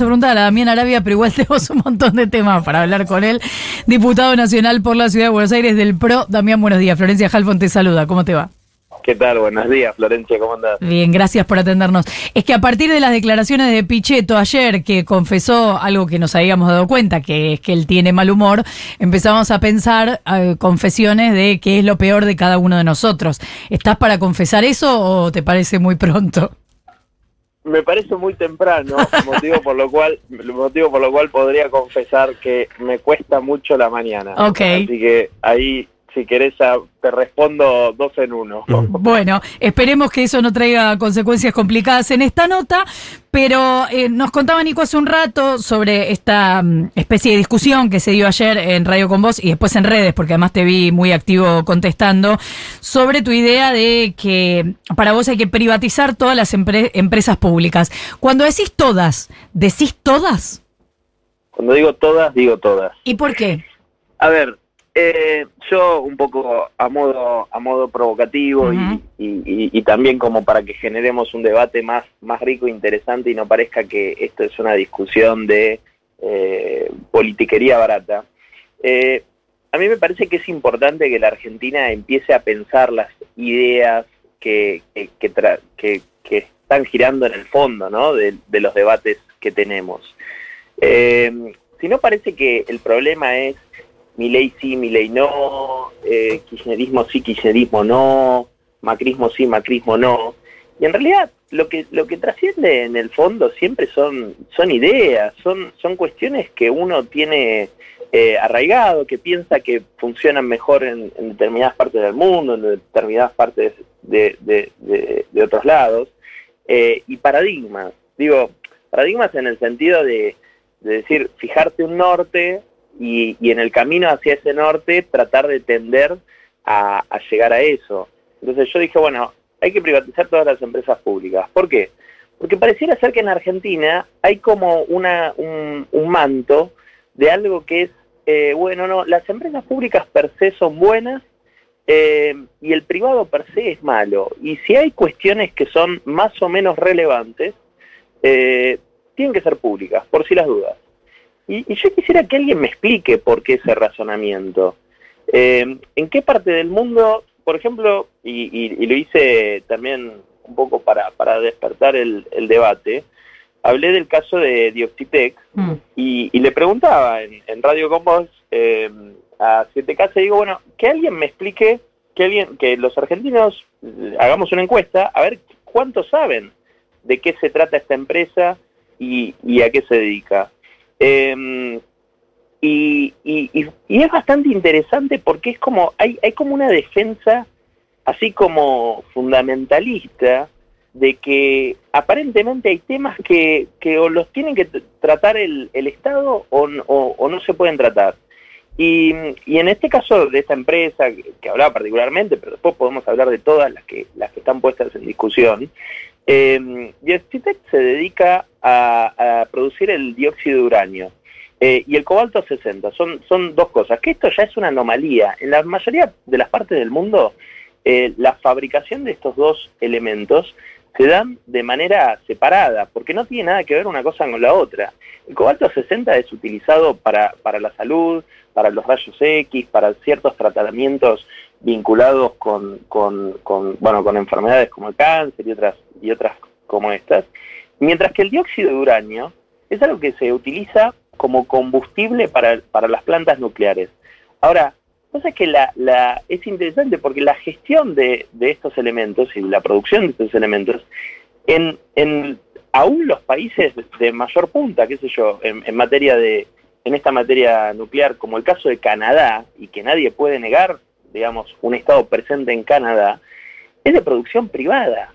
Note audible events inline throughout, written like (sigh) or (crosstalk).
a preguntar a Damián Arabia, pero igual (laughs) tenemos un montón de temas para hablar con él. Diputado nacional por la Ciudad de Buenos Aires del PRO. Damián, buenos días. Florencia Halfon te saluda. ¿Cómo te va? ¿Qué tal? Buenos días, Florencia, ¿cómo andás? Bien, gracias por atendernos. Es que a partir de las declaraciones de Pichetto ayer, que confesó algo que nos habíamos dado cuenta, que es que él tiene mal humor, empezamos a pensar eh, confesiones de qué es lo peor de cada uno de nosotros. ¿Estás para confesar eso o te parece muy pronto? Me parece muy temprano, (laughs) motivo por lo cual, motivo por lo cual podría confesar que me cuesta mucho la mañana. Ok. Así que ahí si querés te respondo dos en uno. Bueno, esperemos que eso no traiga consecuencias complicadas en esta nota, pero eh, nos contaba Nico hace un rato sobre esta mm, especie de discusión que se dio ayer en Radio con Vos y después en redes, porque además te vi muy activo contestando, sobre tu idea de que para vos hay que privatizar todas las empresas públicas. Cuando decís todas, ¿decís todas? Cuando digo todas, digo todas. ¿Y por qué? A ver, eh, yo un poco a modo a modo provocativo y, también como para que generemos un debate más más rico e interesante y no parezca que esto es una discusión de eh, politiquería barata. Eh, a mí me parece que es importante que la Argentina empiece a pensar las ideas que, que, están girando en el fondo ¿no? de, de los debates que tenemos. si no parece que el problema es mi ley sí, mi ley no, eh, kirchnerismo sí, kirchnerismo no, macrismo sí, macrismo no. Y en realidad lo que, lo que trasciende en el fondo siempre son, son ideas, son, son cuestiones que uno tiene eh, arraigado, que piensa que funcionan mejor en, determinadas partes del mundo, en determinadas partes de, de, otros lados, eh, y paradigmas. Digo, paradigmas en el sentido de, de decir, fijarte un norte y, en el camino hacia ese norte tratar de tender a, llegar a eso. Entonces yo dije, bueno, hay que privatizar todas las empresas públicas. ¿Por qué? Porque pareciera ser que en Argentina hay como una, un, manto de algo que es, eh, bueno, no, las empresas públicas per se son buenas eh, y el privado per se es malo. Y si hay cuestiones que son más o menos relevantes, eh, tienen que ser públicas, por si las dudas. Y, yo quisiera que alguien me explique por qué ese razonamiento. Eh, ¿En qué parte del mundo, por ejemplo, y, lo hice también un poco para, para despertar el, debate, hablé del caso de Dioxitex mm. y, le preguntaba en, Radio con Vos eh, a 7K, y digo, bueno, que alguien me explique, que, alguien, que los argentinos eh, hagamos una encuesta, a ver cuántos saben de qué se trata esta empresa y, y a qué se dedica. Em, y, es bastante interesante porque es como, hay, hay como una defensa así como fundamentalista de que aparentemente hay temas que, que o los tienen que tratar el, el Estado o, o, no se pueden tratar. Y, y, en este caso de esta empresa, que, hablaba particularmente, pero después podemos hablar de todas las que, las que están puestas en discusión, eh, se dedica a, producir el dióxido de uranio eh, y el cobalto 60. Son, son dos cosas, que esto ya es una anomalía. En la mayoría de las partes del mundo, eh, la fabricación de estos dos elementos se dan de manera separada, porque no tiene nada que ver una cosa con la otra. El cobalto 60 es utilizado para, para la salud, para los rayos X, para ciertos tratamientos vinculados con, con, con, bueno, con enfermedades como el cáncer y otras, y otras como estas, mientras que el dióxido de uranio es algo que se utiliza como combustible para, para las plantas nucleares. Ahora, cosa que la, la, es interesante porque la gestión de, de, estos elementos y la producción de estos elementos, en, en aún los países de mayor punta, qué sé yo, en, en materia de, en esta materia nuclear, como el caso de Canadá, y que nadie puede negar, digamos, un Estado presente en Canadá, es de producción privada.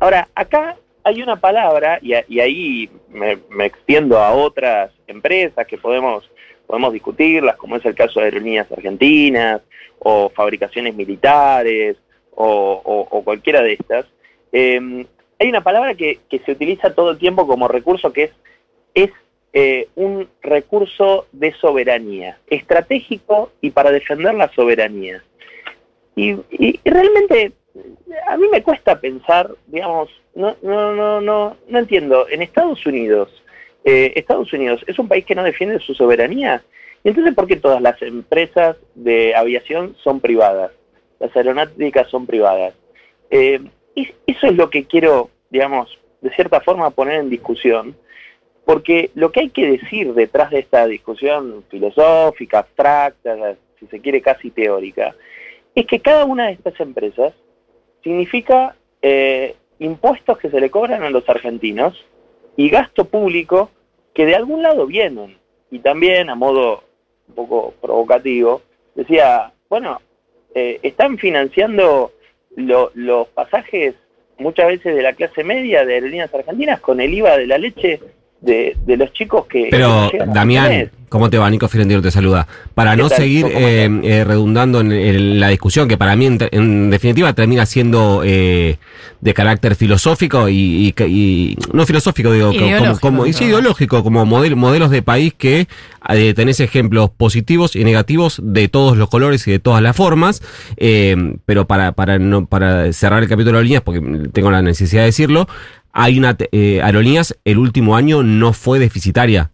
Ahora, acá hay una palabra, y, ahí me, extiendo a otras empresas que podemos, podemos discutirlas, como es el caso de Aerolíneas Argentinas, o fabricaciones militares, o, cualquiera de estas. Em, hay una palabra que, se utiliza todo el tiempo como recurso que es, es eh, un recurso de soberanía, estratégico y para defender la soberanía. Y, realmente a mí me cuesta pensar, digamos, no, no, no, no, no entiendo, en Estados Unidos, Eh, Estados Unidos es un país que no defiende su soberanía. Y entonces, ¿por qué todas las empresas de aviación son privadas? Las aeronáuticas son privadas. Eh, eso es lo que quiero, digamos, de cierta forma poner en discusión, porque lo que hay que decir detrás de esta discusión filosófica, abstracta, si se quiere casi teórica, es que cada una de estas empresas significa eh, impuestos que se le cobran a los argentinos y gasto público que de algún lado vienen. Y también, a modo un poco provocativo, decía, bueno, eh, están financiando los pasajes muchas veces de la clase media de aerolíneas argentinas con el IVA de la leche de, los chicos que... Pero, Damián, ¿cómo te va? Nico Firendino te saluda. Para no seguir eh, eh, redundando en, la discusión, que para mí en, definitiva termina siendo eh, de carácter filosófico y, no filosófico, digo, como, como ideológico, como modelos de país que tenés ejemplos positivos y negativos de todos los colores y de todas las formas, pero para, para, no, para cerrar el capítulo de líneas, porque tengo la necesidad de decirlo, hay una eh, aerolíneas el último año no fue deficitaria.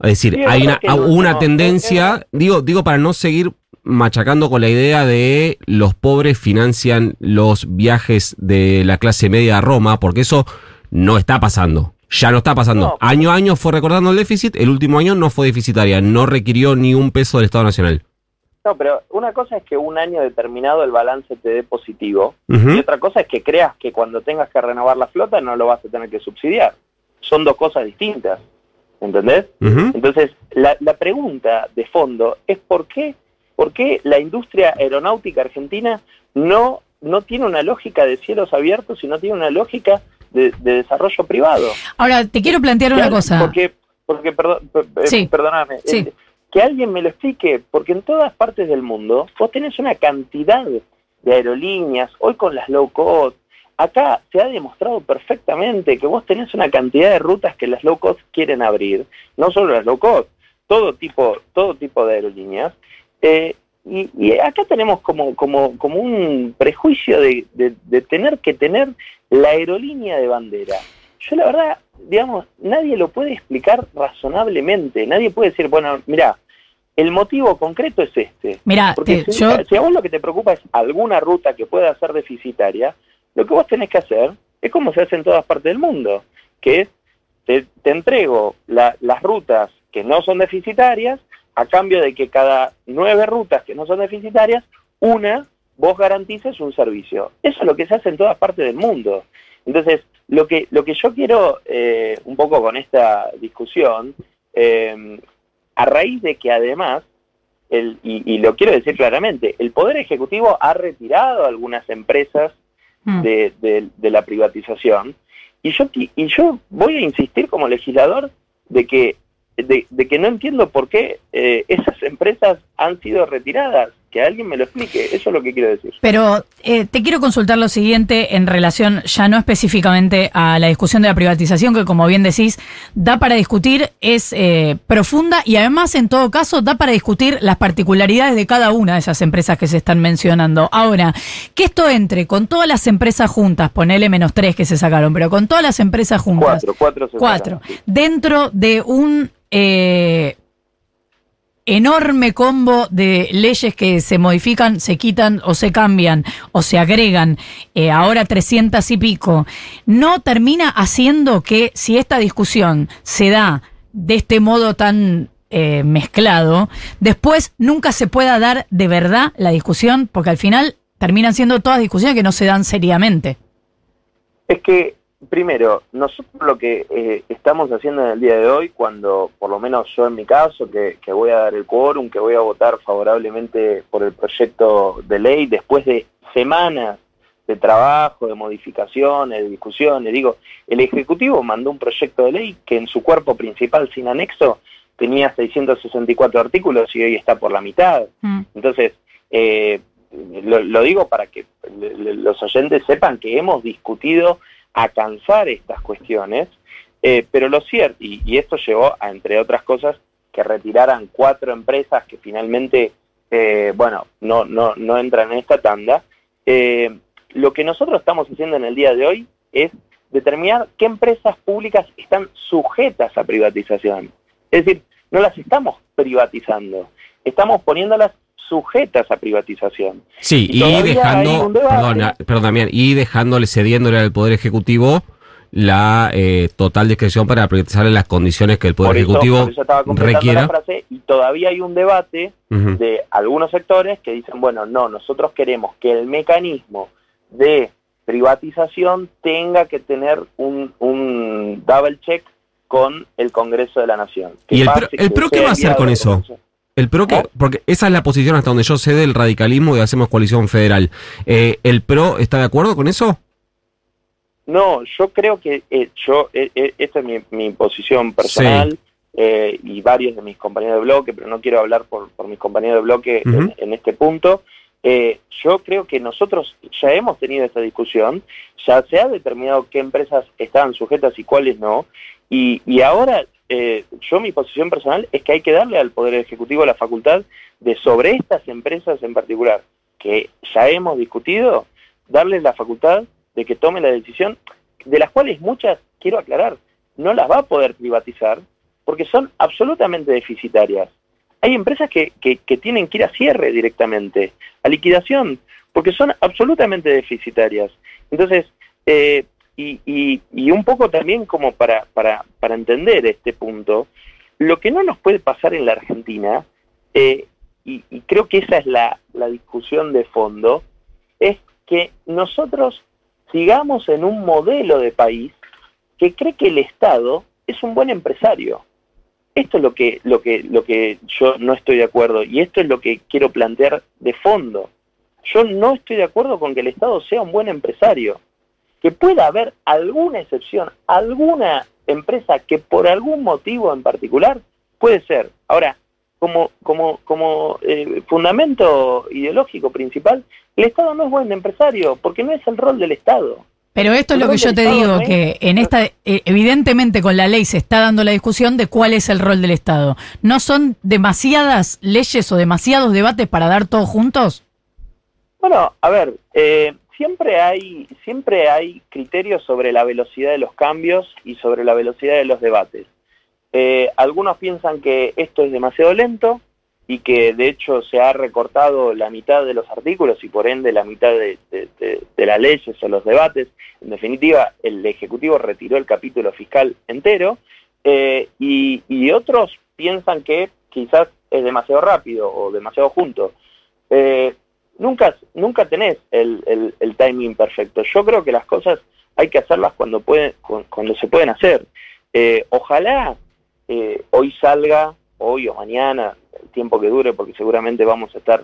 Es decir, hay una, una tendencia, digo, digo para no seguir machacando con la idea de los pobres financian los viajes de la clase media a Roma, porque eso no está pasando. Ya no está pasando. año a año fue recordando el déficit, el último año no fue deficitaria, no requirió ni un peso del Estado Nacional. No, pero una cosa es que un año determinado el balance te dé positivo y otra cosa es que creas que cuando tengas que renovar la flota no lo vas a tener que subsidiar. Son dos cosas distintas, ¿entendés? Entonces, la, pregunta de fondo es por qué, por qué la industria aeronáutica argentina no, no tiene una lógica de cielos abiertos y no tiene una lógica de, desarrollo privado. Ahora, te quiero plantear una cosa. Porque, porque perdón, sí. perdóname. Sí. Eh, que alguien me lo explique, porque en todas partes del mundo vos tenés una cantidad de aerolíneas, hoy con las low cost, acá se ha demostrado perfectamente que vos tenés una cantidad de rutas que las low cost quieren abrir, no solo las low cost, todo tipo, todo tipo de aerolíneas, eh, y, acá tenemos como, como, como un prejuicio de, de tener que tener la aerolínea de bandera. Yo la verdad digamos, nadie lo puede explicar razonablemente. Nadie puede decir, bueno, mira, el motivo concreto es este. Mira, Porque si, a vos lo que te preocupa es alguna ruta que pueda ser deficitaria, lo que vos tenés que hacer es como se hace en todas partes del mundo, que es, te, entrego las rutas que no son deficitarias a cambio de que cada nueve rutas que no son deficitarias, una, vos garantices un servicio. Eso es lo que se hace en todas partes del mundo. Entonces, lo que, lo que yo quiero eh, un poco con esta discusión, eh, a raíz de que además, el, y, lo quiero decir claramente, el Poder Ejecutivo ha retirado algunas empresas mm. de, la privatización, y yo, y yo voy a insistir como legislador de que, de, que no entiendo por qué eh, esas empresas han sido retiradas que alguien me lo explique, eso es lo que quiero decir. Pero eh, te quiero consultar lo siguiente en relación ya no específicamente a la discusión de la privatización, que como bien decís, da para discutir, es eh, profunda y además en todo caso da para discutir las particularidades de cada una de esas empresas que se están mencionando. Ahora, que esto entre con todas las empresas juntas, ponele menos tres que se sacaron, pero con todas las empresas juntas. Cuatro, cuatro. cuatro. Dentro de un... Eh, enorme combo de leyes que se modifican, se quitan o se cambian o se agregan, eh, ahora 300 y pico, no termina haciendo que si esta discusión se da de este modo tan eh, mezclado, después nunca se pueda dar de verdad la discusión, porque al final terminan siendo todas discusiones que no se dan seriamente. Es que primero, nosotros lo que eh, estamos haciendo en el día de hoy, cuando, por lo menos yo en mi caso, que, voy a dar el quórum, que voy a votar favorablemente por el proyecto de ley, después de semanas de trabajo, de modificaciones, de discusiones, digo, el Ejecutivo mandó un proyecto de ley que en su cuerpo principal sin anexo tenía 664 artículos y hoy está por la mitad. Mm. Entonces, eh, lo digo para que los oyentes sepan que hemos discutido a cansar estas cuestiones, eh, pero lo cierto, y, esto llevó a, entre otras cosas, que retiraran cuatro empresas que finalmente, eh, bueno, no, no, no entran en esta tanda. Eh, lo que nosotros estamos haciendo en el día de hoy es determinar qué empresas públicas están sujetas a privatización. Es decir, no las estamos privatizando, estamos poniéndolas sujetas a privatización. Sí, y, dejando, perdón, perdón, y dejándole, cediéndole al Poder Ejecutivo la eh, total discreción para en las condiciones que el Poder Ejecutivo requiera. y todavía hay un debate de algunos sectores que dicen, bueno, no, nosotros queremos que el mecanismo de privatización tenga que tener un, un double check con el Congreso de la Nación. ¿Y el PRO, qué va a hacer con eso? El PRO, que, porque esa es la posición hasta donde yo sé del radicalismo y hacemos coalición federal. Eh, ¿El PRO está de acuerdo con eso? No, yo creo que eh, yo eh, esta es mi, posición personal y varios de mis compañeros de bloque, pero no quiero hablar por, mis compañeros de bloque en, este punto. yo creo que nosotros ya hemos tenido esta discusión, ya se ha determinado qué empresas estaban sujetas y cuáles no, y, y ahora eh, yo mi posición personal es que hay que darle al Poder Ejecutivo la facultad de sobre estas empresas en particular, que ya hemos discutido, darles la facultad de que tome la decisión, de las cuales muchas, quiero aclarar, no las va a poder privatizar porque son absolutamente deficitarias. Hay empresas que, que, tienen que ir a cierre directamente, a liquidación, porque son absolutamente deficitarias. Entonces, eh, y, y, un poco también como para, para, para, entender este punto, lo que no nos puede pasar en la Argentina, eh, y, creo que esa es la, la discusión de fondo, es que nosotros sigamos en un modelo de país que cree que el Estado es un buen empresario. Esto es lo que, lo que, lo que yo no estoy de acuerdo y esto es lo que quiero plantear de fondo. Yo no estoy de acuerdo con que el Estado sea un buen empresario que pueda haber alguna excepción, alguna empresa que por algún motivo en particular puede ser. Ahora, como, como, como eh, fundamento ideológico principal, el Estado no es buen empresario, porque no es el rol del Estado. Pero esto es lo que yo te digo, que en esta, eh, evidentemente con la ley se está dando la discusión de cuál es el rol del Estado. ¿No son demasiadas leyes o demasiados debates para dar todos juntos? Bueno, a ver, eh, siempre hay, siempre hay criterios sobre la velocidad de los cambios y sobre la velocidad de los debates. Eh, algunos piensan que esto es demasiado lento y que de hecho se ha recortado la mitad de los artículos y por ende la mitad de, las leyes o los debates. En definitiva, el Ejecutivo retiró el capítulo fiscal entero eh, y, otros piensan que quizás es demasiado rápido o demasiado junto. Eh, nunca, nunca tenés el, el, timing perfecto. Yo creo que las cosas hay que hacerlas cuando, pueden, cuando se pueden hacer. Eh, ojalá eh, hoy salga, hoy o mañana, el tiempo que dure, porque seguramente vamos a estar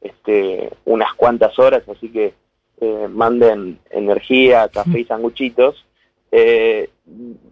este, unas cuantas horas, así que eh, manden energía, café y sanguchitos.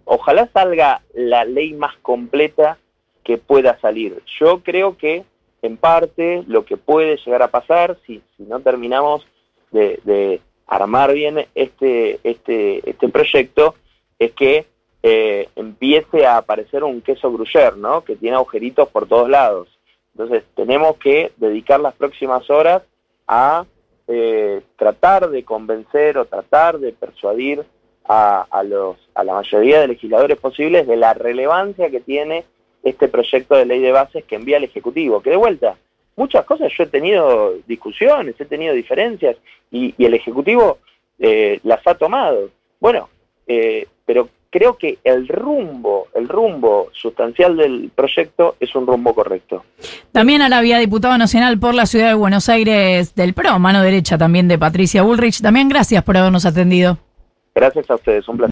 ojalá salga la ley más completa que pueda salir. Yo creo que en parte lo que puede llegar a pasar si, si no terminamos de, armar bien este, este, este proyecto es que eh, empiece a aparecer un queso gruyere, ¿no? Que tiene agujeritos por todos lados. Entonces tenemos que dedicar las próximas horas a eh, tratar de convencer o tratar de persuadir a, a, los, a la mayoría de legisladores posibles de la relevancia que tiene este proyecto de ley de bases que envía el Ejecutivo. Que de vuelta, muchas cosas yo he tenido discusiones, he tenido diferencias y, el Ejecutivo eh, las ha tomado. Bueno, eh, pero creo que el rumbo, el rumbo sustancial del proyecto es un rumbo correcto. También ahora había diputado nacional por la ciudad de Buenos Aires del PRO, mano derecha también de Patricia Bullrich. También gracias por habernos atendido. Gracias a ustedes, un placer.